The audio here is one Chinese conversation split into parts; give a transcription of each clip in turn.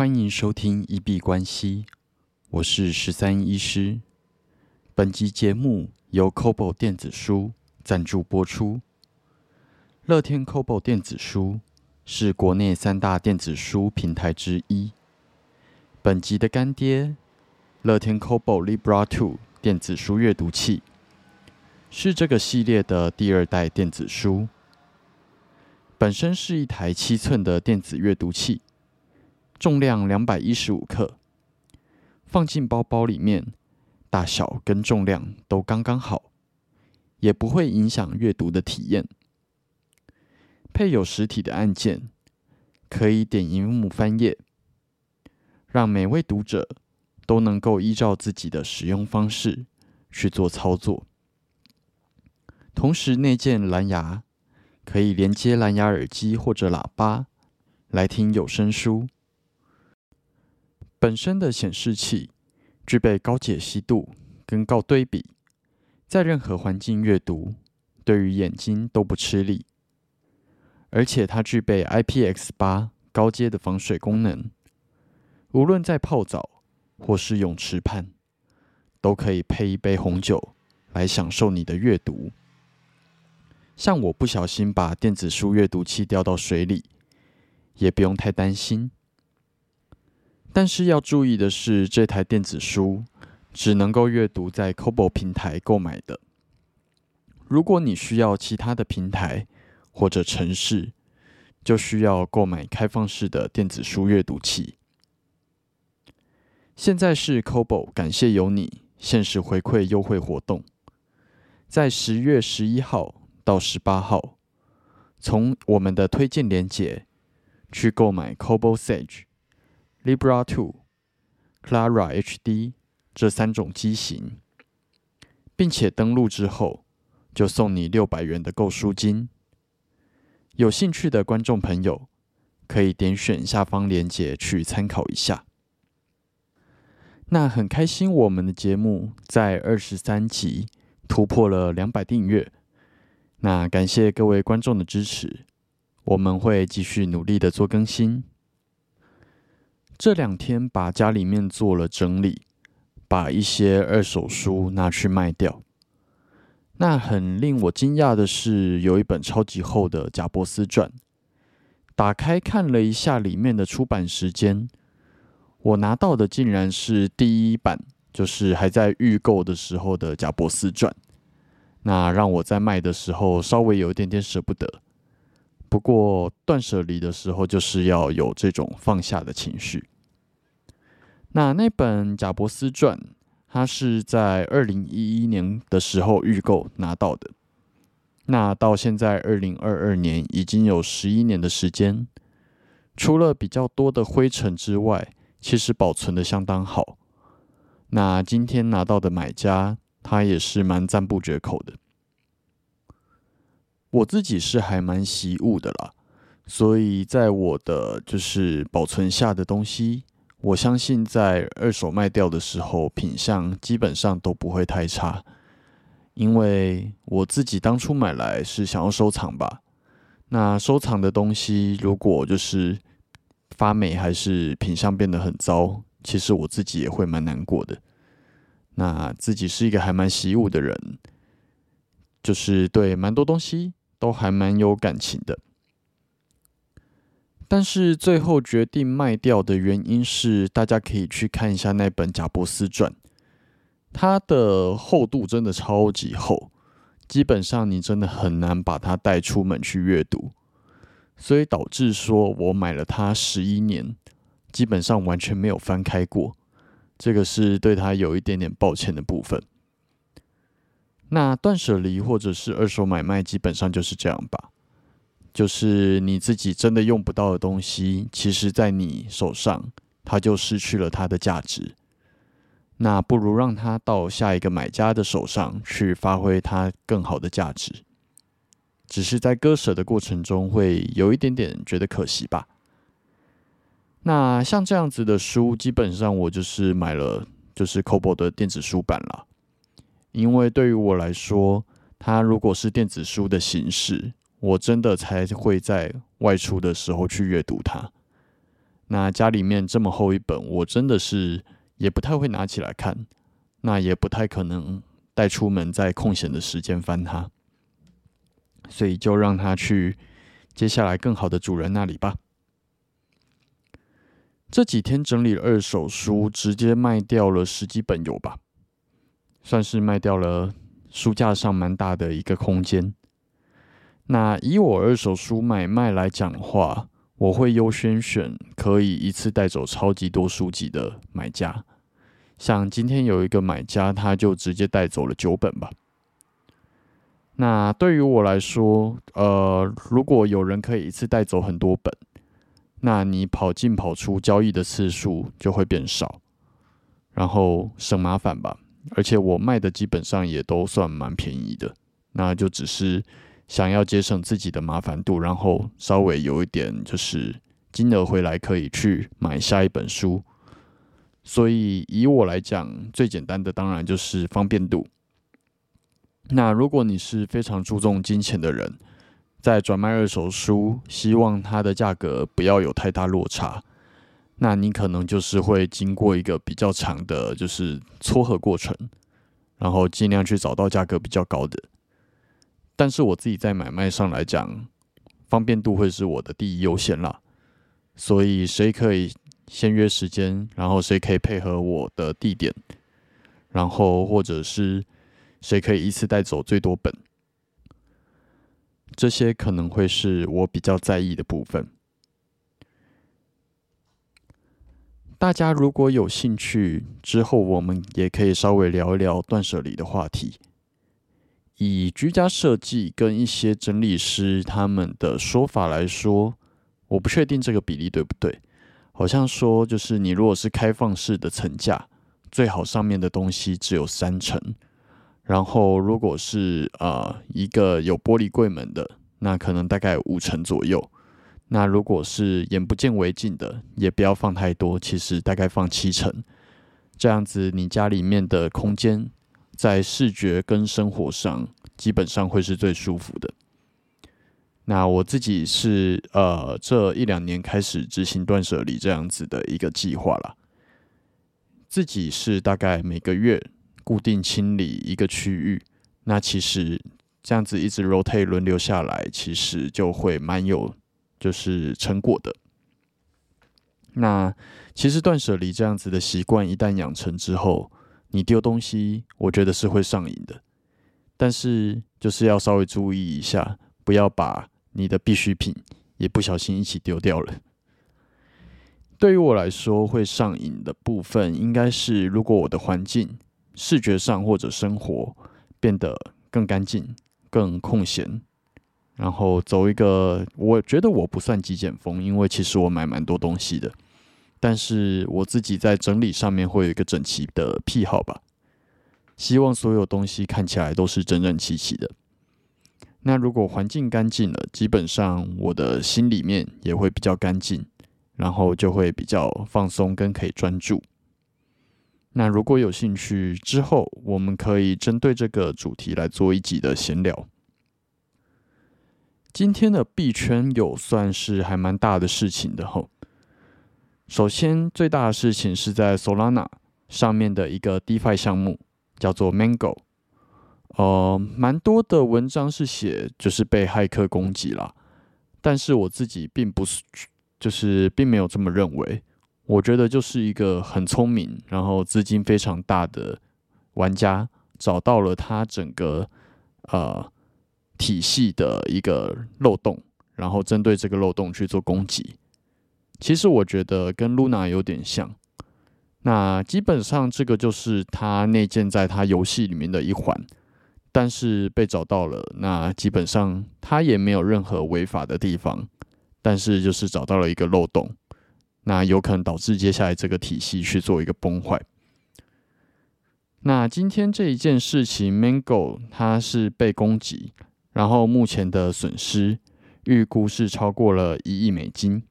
欢迎收听一币关系，我是十三医师。本集节目由 Kobo 电子书赞助播出。乐天 Kobo 电子书是国内三大电子书平台之一。本集的干爹乐天 Kobo Libra Two 电子书阅读器，是这个系列的第二代电子书。本身是一台七寸的电子阅读器。重量两百一十五克，放进包包里面，大小跟重量都刚刚好，也不会影响阅读的体验。配有实体的按键，可以点荧幕翻页，让每位读者都能够依照自己的使用方式去做操作。同时，内建蓝牙，可以连接蓝牙耳机或者喇叭来听有声书。本身的显示器具备高解析度跟高对比，在任何环境阅读对于眼睛都不吃力，而且它具备 IPX 八高阶的防水功能，无论在泡澡或是泳池畔，都可以配一杯红酒来享受你的阅读。像我不小心把电子书阅读器掉到水里，也不用太担心。但是要注意的是，这台电子书只能够阅读在 Kobo 平台购买的。如果你需要其他的平台或者城市，就需要购买开放式的电子书阅读器。现在是 Kobo 感谢有你限时回馈优惠活动，在十月十一号到十八号，从我们的推荐链接去购买 Kobo Sage。Libra Two、Clara HD 这三种机型，并且登录之后就送你六百元的购书金。有兴趣的观众朋友可以点选下方链接去参考一下。那很开心，我们的节目在二十三集突破了两百订阅。那感谢各位观众的支持，我们会继续努力的做更新。这两天把家里面做了整理，把一些二手书拿去卖掉。那很令我惊讶的是，有一本超级厚的《贾伯斯传》，打开看了一下里面的出版时间，我拿到的竟然是第一版，就是还在预购的时候的《贾伯斯传》。那让我在卖的时候稍微有一点点舍不得。不过断舍离的时候，就是要有这种放下的情绪。那那本《贾伯斯传》，它是在二零一一年的时候预购拿到的。那到现在二零二二年，已经有十一年的时间。除了比较多的灰尘之外，其实保存的相当好。那今天拿到的买家，他也是蛮赞不绝口的。我自己是还蛮习物的啦，所以在我的就是保存下的东西。我相信在二手卖掉的时候，品相基本上都不会太差，因为我自己当初买来是想要收藏吧。那收藏的东西如果就是发霉，还是品相变得很糟，其实我自己也会蛮难过的。那自己是一个还蛮习物的人，就是对蛮多东西都还蛮有感情的。但是最后决定卖掉的原因是，大家可以去看一下那本《贾伯斯传》，它的厚度真的超级厚，基本上你真的很难把它带出门去阅读，所以导致说我买了它十一年，基本上完全没有翻开过，这个是对它有一点点抱歉的部分。那断舍离或者是二手买卖，基本上就是这样吧。就是你自己真的用不到的东西，其实，在你手上，它就失去了它的价值。那不如让它到下一个买家的手上去发挥它更好的价值。只是在割舍的过程中，会有一点点觉得可惜吧。那像这样子的书，基本上我就是买了，就是 Kobo 的电子书版了。因为对于我来说，它如果是电子书的形式。我真的才会在外出的时候去阅读它。那家里面这么厚一本，我真的是也不太会拿起来看，那也不太可能带出门在空闲的时间翻它，所以就让它去接下来更好的主人那里吧。这几天整理二手书，直接卖掉了十几本有吧，算是卖掉了书架上蛮大的一个空间。那以我二手书买卖来讲话，我会优先选可以一次带走超级多书籍的买家。像今天有一个买家，他就直接带走了九本吧。那对于我来说，呃，如果有人可以一次带走很多本，那你跑进跑出交易的次数就会变少，然后省麻烦吧。而且我卖的基本上也都算蛮便宜的，那就只是想要节省自己的麻烦度，然后稍微有一点就是金额回来可以去买下一本书。所以以我来讲，最简单的当然就是方便度。那如果你是非常注重金钱的人，在转卖二手书，希望它的价格不要有太大落差，那你可能就是会经过一个比较长的，就是撮合过程，然后尽量去找到价格比较高的。但是我自己在买卖上来讲，方便度会是我的第一优先啦。所以谁可以先约时间，然后谁可以配合我的地点，然后或者是谁可以一次带走最多本。这些可能会是我比较在意的部分。大家如果有兴趣，之后我们也可以稍微聊一聊断舍离的话题。以居家设计跟一些整理师他们的说法来说，我不确定这个比例对不对。好像说，就是你如果是开放式的层架，最好上面的东西只有三层。然后，如果是呃一个有玻璃柜门的，那可能大概五成左右。那如果是眼不见为净的，也不要放太多，其实大概放七成。这样子，你家里面的空间在视觉跟生活上，基本上会是最舒服的。那我自己是呃这一两年开始执行断舍离这样子的一个计划了，自己是大概每个月。固定清理一个区域，那其实这样子一直 rotate 轮流下来，其实就会蛮有就是成果的。那其实断舍离这样子的习惯一旦养成之后，你丢东西，我觉得是会上瘾的。但是就是要稍微注意一下，不要把你的必需品也不小心一起丢掉了。对于我来说，会上瘾的部分应该是如果我的环境。视觉上或者生活变得更干净、更空闲，然后走一个，我觉得我不算极简风，因为其实我买蛮多东西的，但是我自己在整理上面会有一个整齐的癖好吧，希望所有东西看起来都是整整齐齐的。那如果环境干净了，基本上我的心里面也会比较干净，然后就会比较放松跟可以专注。那如果有兴趣，之后我们可以针对这个主题来做一集的闲聊。今天的币圈有算是还蛮大的事情的吼。首先，最大的事情是在 Solana 上面的一个 DeFi 项目，叫做 Mango。呃，蛮多的文章是写就是被骇客攻击了，但是我自己并不是，就是并没有这么认为。我觉得就是一个很聪明，然后资金非常大的玩家找到了他整个呃体系的一个漏洞，然后针对这个漏洞去做攻击。其实我觉得跟 Luna 有点像。那基本上这个就是他内建在他游戏里面的一环，但是被找到了，那基本上他也没有任何违法的地方，但是就是找到了一个漏洞。那有可能导致接下来这个体系去做一个崩坏。那今天这一件事情，Mango 它是被攻击，然后目前的损失预估是超过了一亿美金。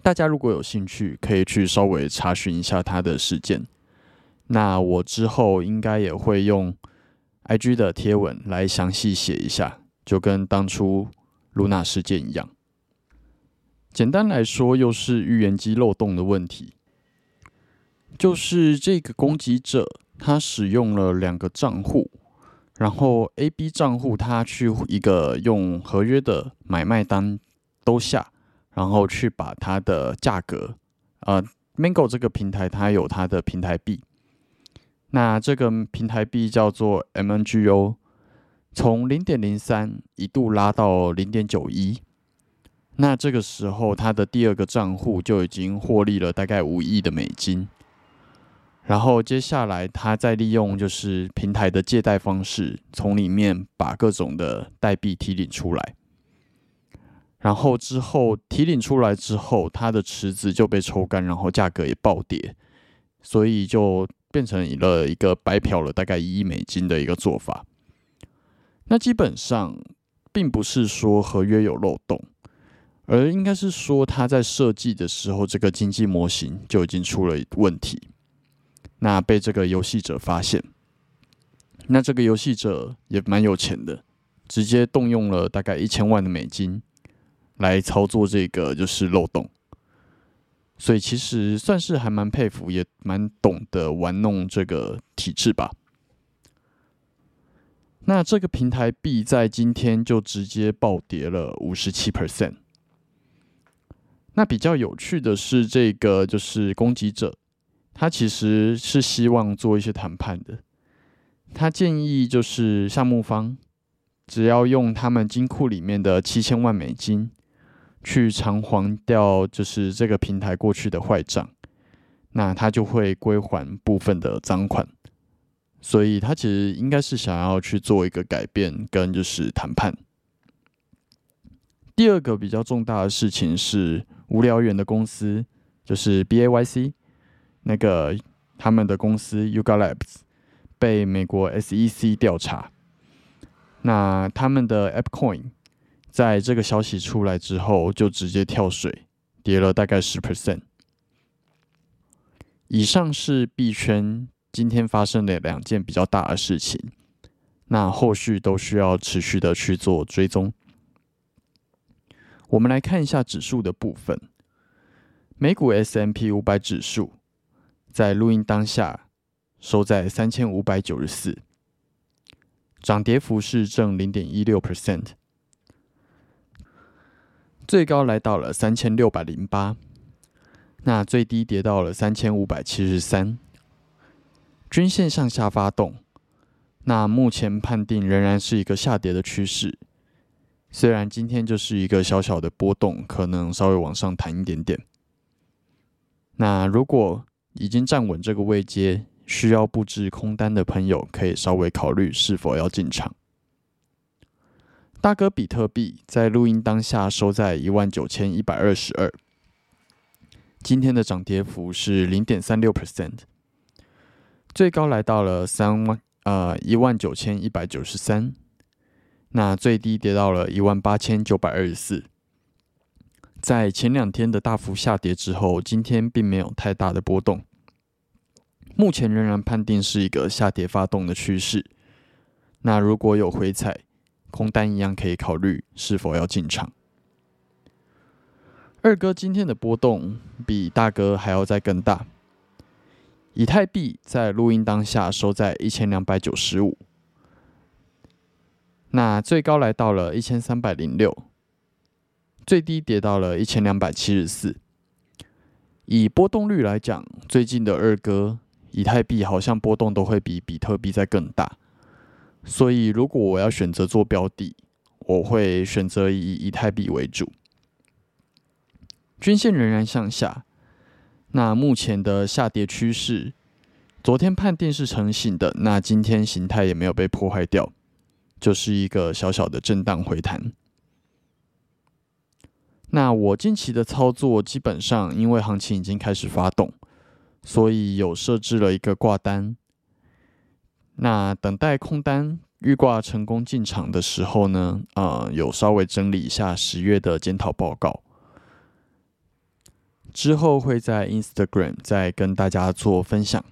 大家如果有兴趣，可以去稍微查询一下它的事件。那我之后应该也会用 IG 的贴文来详细写一下，就跟当初露娜事件一样。简单来说，又是预言机漏洞的问题。就是这个攻击者，他使用了两个账户，然后 A、B 账户他去一个用合约的买卖单都下，然后去把它的价格，呃，Mango 这个平台它有它的平台币，那这个平台币叫做 MNGO，从零点零三一度拉到零点九一，那这个时候他的第二个账户就已经获利了大概五亿的美金。然后接下来，他再利用就是平台的借贷方式，从里面把各种的代币提领出来。然后之后提领出来之后，它的池子就被抽干，然后价格也暴跌，所以就变成了一个白嫖了大概一亿美金的一个做法。那基本上并不是说合约有漏洞，而应该是说他在设计的时候，这个经济模型就已经出了问题。那被这个游戏者发现，那这个游戏者也蛮有钱的，直接动用了大概一千万的美金来操作这个就是漏洞，所以其实算是还蛮佩服，也蛮懂得玩弄这个体制吧。那这个平台币在今天就直接暴跌了五十七 percent。那比较有趣的是，这个就是攻击者。他其实是希望做一些谈判的。他建议就是项目方只要用他们金库里面的七千万美金去偿还掉，就是这个平台过去的坏账，那他就会归还部分的赃款。所以他其实应该是想要去做一个改变跟就是谈判。第二个比较重大的事情是无聊猿的公司，就是 B A Y C。那个他们的公司 Yuga Labs 被美国 SEC 调查，那他们的 AppCoin 在这个消息出来之后就直接跳水，跌了大概十 percent。以上是币圈今天发生的两件比较大的事情，那后续都需要持续的去做追踪。我们来看一下指数的部分，美股 S M P 五百指数。在录音当下，收在三千五百九十四，涨跌幅是正零点一六 percent，最高来到了三千六百零八，那最低跌到了三千五百七十三，均线向下发动，那目前判定仍然是一个下跌的趋势，虽然今天就是一个小小的波动，可能稍微往上弹一点点，那如果。已经站稳这个位阶，需要布置空单的朋友，可以稍微考虑是否要进场。大哥比特币在录音当下收在一万九千一百二十二，今天的涨跌幅是零点三六 percent，最高来到了三万呃一万九千一百九十三，那最低跌到了一万八千九百二十四。在前两天的大幅下跌之后，今天并没有太大的波动。目前仍然判定是一个下跌发动的趋势。那如果有回踩，空单一样可以考虑是否要进场。二哥今天的波动比大哥还要再更大。以太币在录音当下收在一千两百九十五，那最高来到了一千三百零六。最低跌到了一千两百七十四。以波动率来讲，最近的二哥以太币好像波动都会比比特币在更大。所以，如果我要选择做标的，我会选择以以太币为主。均线仍然向下，那目前的下跌趋势，昨天判定是成型的，那今天形态也没有被破坏掉，就是一个小小的震荡回弹。那我近期的操作基本上，因为行情已经开始发动，所以有设置了一个挂单。那等待空单预挂成功进场的时候呢，呃，有稍微整理一下十月的检讨报告，之后会在 Instagram 再跟大家做分享。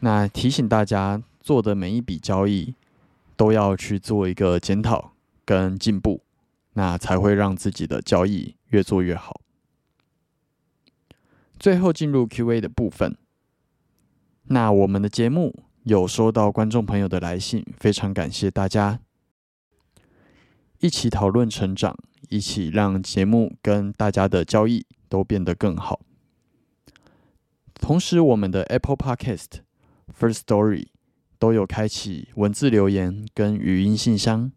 那提醒大家，做的每一笔交易都要去做一个检讨跟进步。那才会让自己的交易越做越好。最后进入 Q&A 的部分。那我们的节目有收到观众朋友的来信，非常感谢大家一起讨论成长，一起让节目跟大家的交易都变得更好。同时，我们的 Apple Podcast、First Story 都有开启文字留言跟语音信箱。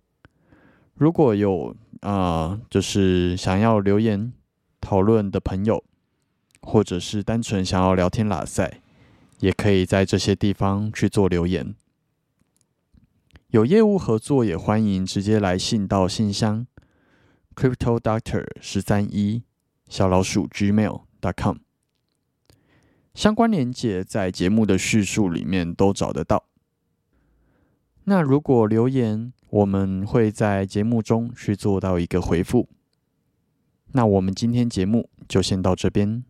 如果有啊，就是想要留言讨论的朋友。或者是单纯想要聊天拉塞，也可以在这些地方去做留言。有业务合作，也欢迎直接来信到信箱：crypto doctor 十三一小老鼠 gmail dot com。相关链接在节目的叙述里面都找得到。那如果留言，我们会在节目中去做到一个回复。那我们今天节目就先到这边。